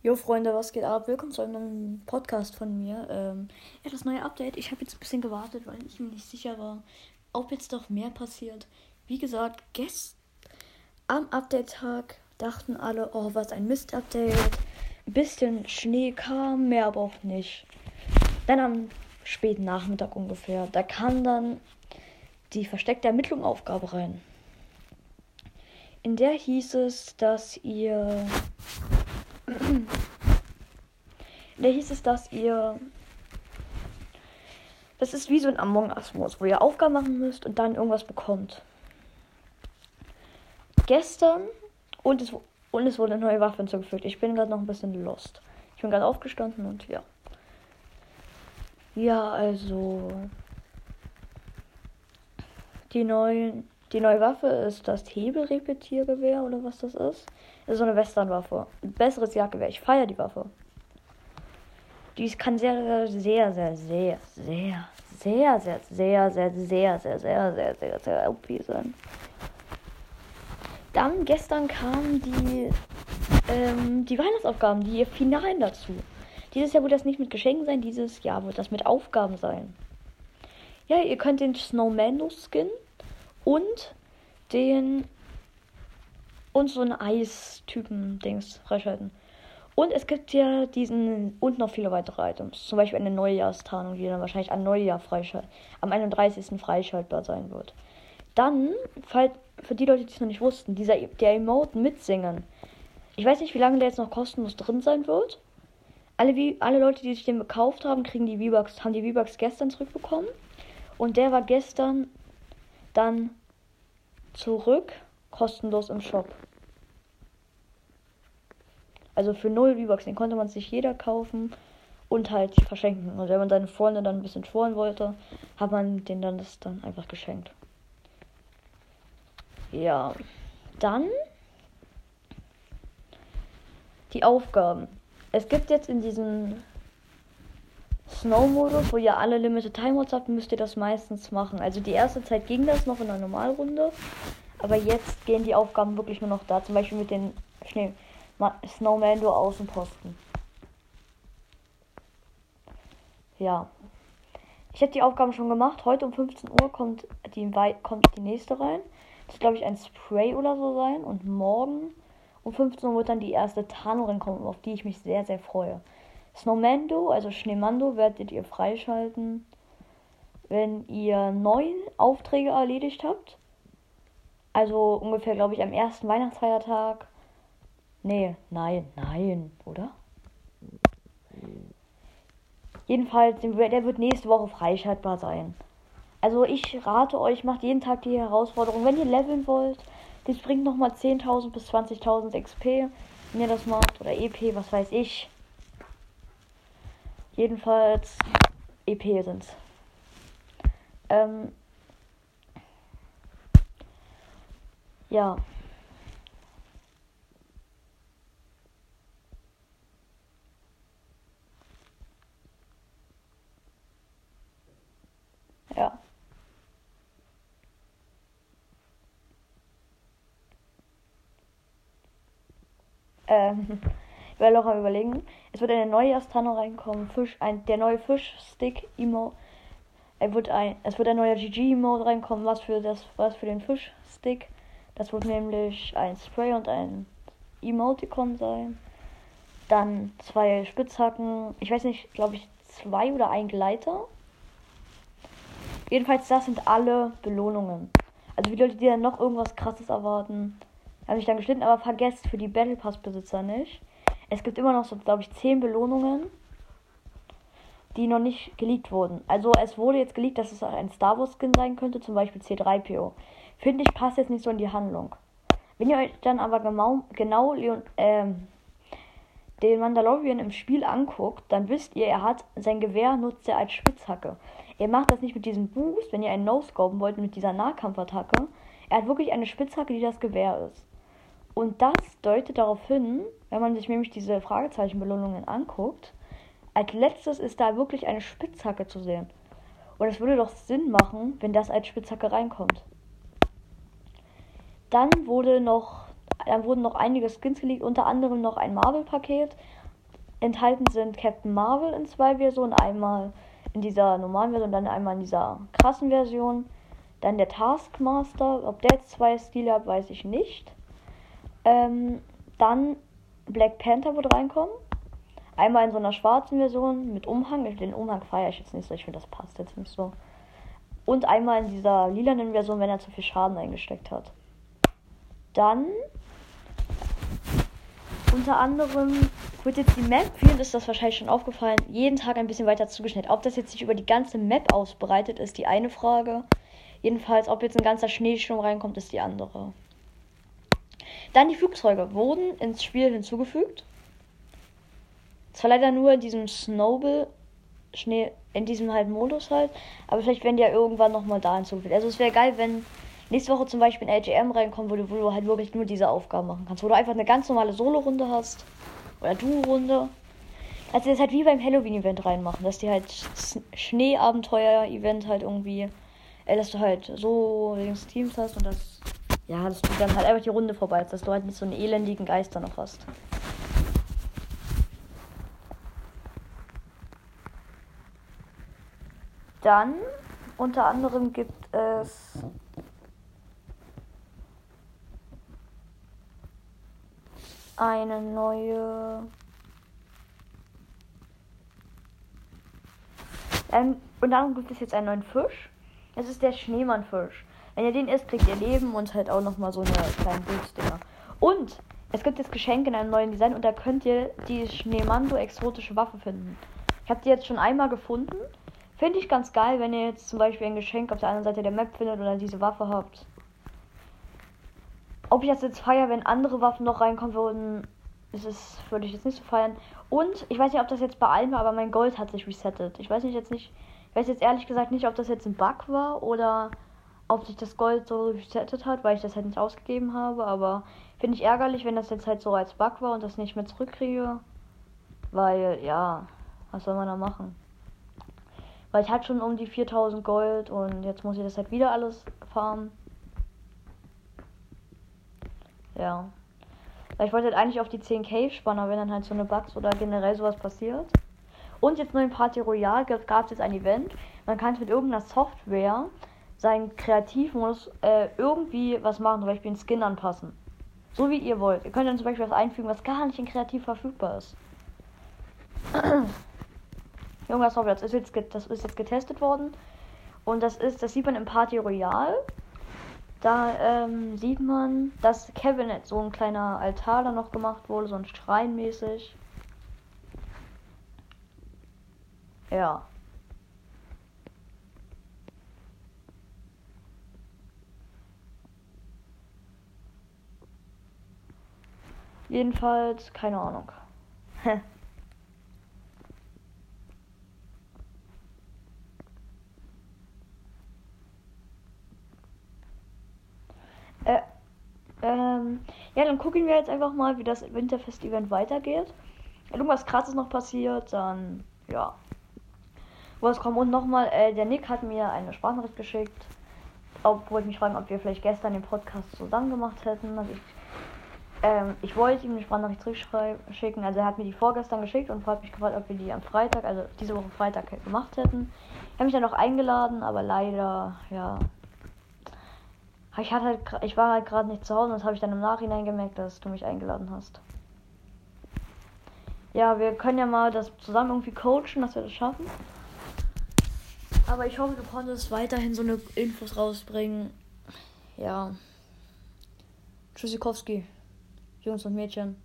Jo Freunde, was geht ab? Willkommen zu einem Podcast von mir. Ähm, ja, das neue Update. Ich habe jetzt ein bisschen gewartet, weil ich mir nicht sicher war, ob jetzt doch mehr passiert. Wie gesagt, gestern am Update-Tag dachten alle, oh, was ein Mist-Update. Ein bisschen Schnee kam, mehr aber auch nicht. Dann am späten Nachmittag ungefähr, da kam dann die versteckte Ermittlung-Aufgabe rein. In der hieß es, dass ihr da hieß es, dass ihr. Das ist wie so ein Among Us-Modus, wo ihr Aufgaben machen müsst und dann irgendwas bekommt. Gestern und es, und es wurde eine neue Waffe hinzugefügt. Ich bin gerade noch ein bisschen lost. Ich bin gerade aufgestanden und ja. Ja, also. Die neuen die neue Waffe ist das Hebelrepetiergewehr oder was das ist. Das ist so eine Westernwaffe. Besseres Jagdgewehr. Ich feiere die Waffe. Die kann sehr, sehr, sehr, sehr, sehr, sehr, sehr, sehr, sehr, sehr, sehr, sehr, sehr, sehr, sehr OP sein. Dann gestern kamen die, ähm, die Weihnachtsaufgaben, die Finalen dazu. Dieses Jahr wird das nicht mit Geschenken sein, dieses Jahr wird das mit Aufgaben sein. Ja, ihr könnt den Snowmando-Skin und den und so einen Eistypen-Dings freischalten. Und es gibt ja diesen und noch viele weitere Items. Zum Beispiel eine Neujahrstarnung, die dann wahrscheinlich am Neujahr freischalten, am 31. freischaltbar sein wird. Dann, falls, für die Leute, die es noch nicht wussten, dieser der Emote mitsingen. Ich weiß nicht, wie lange der jetzt noch kostenlos drin sein wird. Alle, alle Leute, die sich den gekauft haben, kriegen die V-Bucks, haben die V-Bucks gestern zurückbekommen. Und der war gestern dann zurück kostenlos im Shop. Also für 0 V-Bucks, den konnte man sich jeder kaufen und halt verschenken. Und wenn man seine Freunde dann ein bisschen schoren wollte, hat man den dann das dann einfach geschenkt. Ja, dann die Aufgaben. Es gibt jetzt in diesem Snow-Modus, wo ihr alle Limited Time Modes habt, müsst ihr das meistens machen. Also die erste Zeit ging das noch in der Normalrunde. Aber jetzt gehen die Aufgaben wirklich nur noch da. Zum Beispiel mit den Schnee Snowmando Außenposten. Ja. Ich habe die Aufgaben schon gemacht. Heute um 15 Uhr kommt die, kommt die nächste rein. Das ist, glaube ich, ein Spray oder so sein. Und morgen um 15 Uhr wird dann die erste Tarnung reinkommen, auf die ich mich sehr, sehr freue. Snowmando, also Schneemando, werdet ihr freischalten, wenn ihr neun Aufträge erledigt habt. Also ungefähr, glaube ich, am ersten Weihnachtsfeiertag. Nee, nein, nein, oder? Jedenfalls, der wird nächste Woche freischaltbar sein. Also ich rate euch, macht jeden Tag die Herausforderung. Wenn ihr leveln wollt, das bringt nochmal 10.000 bis 20.000 XP, wenn ihr das macht. Oder EP, was weiß ich. Jedenfalls EP sind's. Ähm, ja. Ja. Ähm. Werde auch am überlegen. Es wird eine neue Astano reinkommen. Fisch, ein, der neue Fischstick-Emo. Er wird ein, es wird ein neuer GG-Mode reinkommen, was für das, was für den Fischstick. Das wird nämlich ein Spray und ein Emoticon sein. Dann zwei Spitzhacken. Ich weiß nicht, glaube ich, zwei oder ein Gleiter. Jedenfalls, das sind alle Belohnungen. Also, wie Leute, die dann noch irgendwas krasses erwarten, habe ich dann geschnitten, aber vergesst für die Battle Pass-Besitzer nicht. Es gibt immer noch so, glaube ich, 10 Belohnungen, die noch nicht geleakt wurden. Also es wurde jetzt geleakt, dass es auch ein Star Wars Skin sein könnte, zum Beispiel C3PO. Finde ich, passt jetzt nicht so in die Handlung. Wenn ihr euch dann aber genau, genau Leon, ähm, den Mandalorian im Spiel anguckt, dann wisst ihr, er hat sein Gewehr nutzt er als Spitzhacke. Er macht das nicht mit diesem Boost, wenn ihr einen No-Scopen wollt, mit dieser Nahkampfattacke. Er hat wirklich eine Spitzhacke, die das Gewehr ist. Und das deutet darauf hin, wenn man sich nämlich diese Fragezeichenbelohnungen anguckt, als letztes ist da wirklich eine Spitzhacke zu sehen. Und es würde doch Sinn machen, wenn das als Spitzhacke reinkommt. Dann wurde noch, dann wurden noch einige Skins gelegt, unter anderem noch ein Marvel-Paket, enthalten sind Captain Marvel in zwei Versionen. Einmal in dieser normalen Version, dann einmal in dieser krassen Version. Dann der Taskmaster. Ob der jetzt zwei Stile hat, weiß ich nicht. Ähm, dann Black Panther wird reinkommen. Einmal in so einer schwarzen Version mit Umhang. Den Umhang feiere ich jetzt nicht so. Ich finde, das passt jetzt nicht so. Und einmal in dieser lilanen Version, wenn er zu viel Schaden eingesteckt hat. Dann unter anderem wird jetzt die Map, vielen ist das wahrscheinlich schon aufgefallen, jeden Tag ein bisschen weiter zugeschnitten. Ob das jetzt sich über die ganze Map ausbreitet, ist die eine Frage. Jedenfalls, ob jetzt ein ganzer Schneesturm reinkommt, ist die andere. Dann die Flugzeuge wurden ins Spiel hinzugefügt. Zwar leider nur in diesem Snowball Schnee, in diesem halt Modus halt, aber vielleicht werden die ja irgendwann nochmal da hinzugefügt. Also es wäre geil, wenn nächste Woche zum Beispiel ein LGM reinkommen würde, wo du halt wirklich nur diese Aufgaben machen kannst. Wo du einfach eine ganz normale Solo-Runde hast. Oder Duo-Runde. Also das halt wie beim Halloween-Event reinmachen, dass die halt Schneeabenteuer-Event halt irgendwie, äh, dass du halt so Teams hast und das, ja, dass du dann halt einfach die Runde vorbei dass du halt nicht so einen elendigen Geister noch hast. Dann unter anderem gibt es eine neue. Ähm, und dann gibt es jetzt einen neuen Fisch. Das ist der Schneemannfisch. Wenn ihr den isst, kriegt ihr Leben und halt auch nochmal so eine kleinen Bootsdinger. Und es gibt jetzt Geschenke in einem neuen Design und da könnt ihr die Schneemando exotische Waffe finden. Ich habe die jetzt schon einmal gefunden. Finde ich ganz geil, wenn ihr jetzt zum Beispiel ein Geschenk auf der anderen Seite der Map findet oder diese Waffe habt. Ob ich das jetzt feiere, wenn andere Waffen noch reinkommen würden, ist es, würde ich jetzt nicht so feiern. Und ich weiß nicht, ob das jetzt bei allen war, aber mein Gold hat sich resettet. Ich weiß nicht jetzt nicht, ich weiß jetzt ehrlich gesagt nicht, ob das jetzt ein Bug war oder ob sich das Gold so resettet hat, weil ich das halt nicht ausgegeben habe. Aber finde ich ärgerlich, wenn das jetzt halt so als Bug war und das nicht mehr zurückkriege. Weil, ja, was soll man da machen? Weil ich hatte schon um die 4000 Gold und jetzt muss ich das halt wieder alles farmen. Ja. Weil ich wollte halt eigentlich auf die 10 Cave-Spanner, wenn dann halt so eine Bugs oder generell sowas passiert. Und jetzt nur in Party Royale gab es jetzt ein Event. Man kann mit irgendeiner Software seinen Kreativmodus äh, irgendwie was machen, zum Beispiel einen Skin anpassen. So wie ihr wollt. Ihr könnt dann zum Beispiel was einfügen, was gar nicht in Kreativ verfügbar ist. Irgendwas Software, das ist, jetzt, das ist jetzt getestet worden. Und das ist, das sieht man im Party Royale. Da ähm, sieht man, dass jetzt so ein kleiner Altar da noch gemacht wurde, so ein Schrein mäßig. Ja. Jedenfalls, keine Ahnung. Äh, ähm, ja, dann gucken wir jetzt einfach mal, wie das Winterfest-Event weitergeht. Wenn irgendwas krasses noch passiert, dann ja. Was kommt und nochmal, äh, der Nick hat mir eine Sprachnachricht geschickt. Ob, wollte mich fragen, ob wir vielleicht gestern den Podcast zusammen gemacht hätten. Also ich, ähm, ich wollte ihm eine Sprachnachricht zurückschicken. Also er hat mir die vorgestern geschickt und hat mich gefragt, ob wir die am Freitag, also diese Woche Freitag gemacht hätten. Ich habe mich dann auch eingeladen, aber leider, ja, ich, hatte halt, ich war halt gerade nicht zu Hause und das habe ich dann im Nachhinein gemerkt, dass du mich eingeladen hast. Ja, wir können ja mal das zusammen irgendwie coachen, dass wir das schaffen. Aber ich hoffe, du konntest weiterhin so eine Infos rausbringen. Ja. Tschüssikowski. плюс отмечен